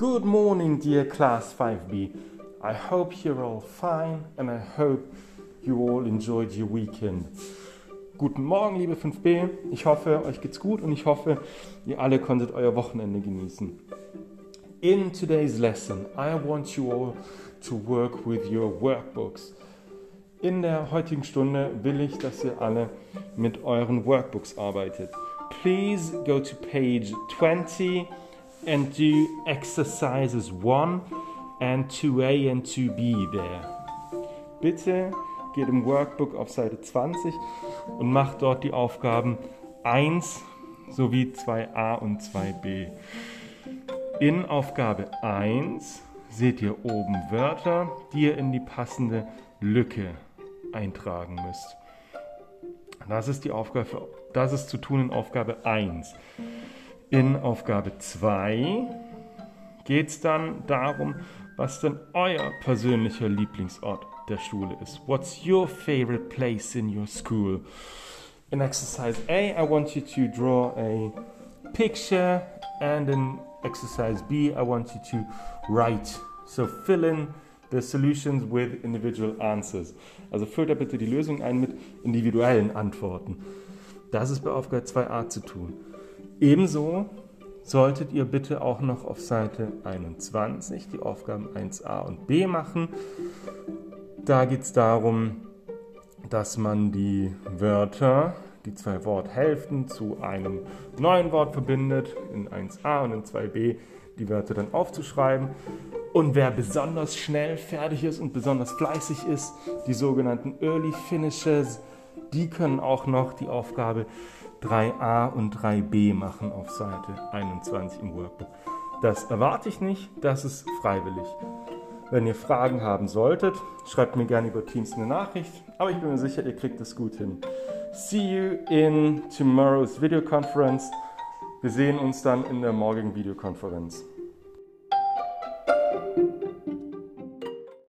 good morning, dear class 5B. I hope you're all fine and I hope you all enjoyed your weekend. Guten Morgen, liebe 5B. Ich hoffe, euch geht's gut und ich hoffe, ihr alle konntet euer Wochenende genießen. In today's lesson, I want you all to work with your workbooks. In der heutigen Stunde will ich, dass ihr alle mit euren Workbooks arbeitet. Please go to page 20 and do exercises 1 and 2a and 2b there. Bitte geht im Workbook auf Seite 20 und macht dort die Aufgaben 1 sowie 2a und 2b. In Aufgabe 1 seht ihr oben Wörter, die ihr in die passende Lücke eintragen müsst. Das ist die Aufgabe, das ist zu tun in Aufgabe 1. In Aufgabe 2 geht es dann darum, was denn euer persönlicher Lieblingsort der Schule ist. What's your favorite place in your school? In exercise A, I want you to draw a picture, and in exercise B, I want you to write. So fill in the solutions with individual answers. Also füllt da bitte die Lösung ein mit individuellen Antworten. Das ist bei Aufgabe 2a zu tun. Ebenso solltet ihr bitte auch noch auf Seite 21 die Aufgaben 1a und b machen. Da geht es darum, dass man die Wörter, die zwei Worthälften zu einem neuen Wort verbindet, in 1a und in 2b die Wörter dann aufzuschreiben. Und wer besonders schnell fertig ist und besonders fleißig ist, die sogenannten Early Finishes, die können auch noch die Aufgabe 3a und 3b machen auf Seite 21 im Workbook. Das erwarte ich nicht, das ist freiwillig. Wenn ihr Fragen haben solltet, schreibt mir gerne über Teams eine Nachricht, aber ich bin mir sicher, ihr kriegt es gut hin. See you in tomorrow's Video Conference. Wir sehen uns dann in der morgigen Videokonferenz.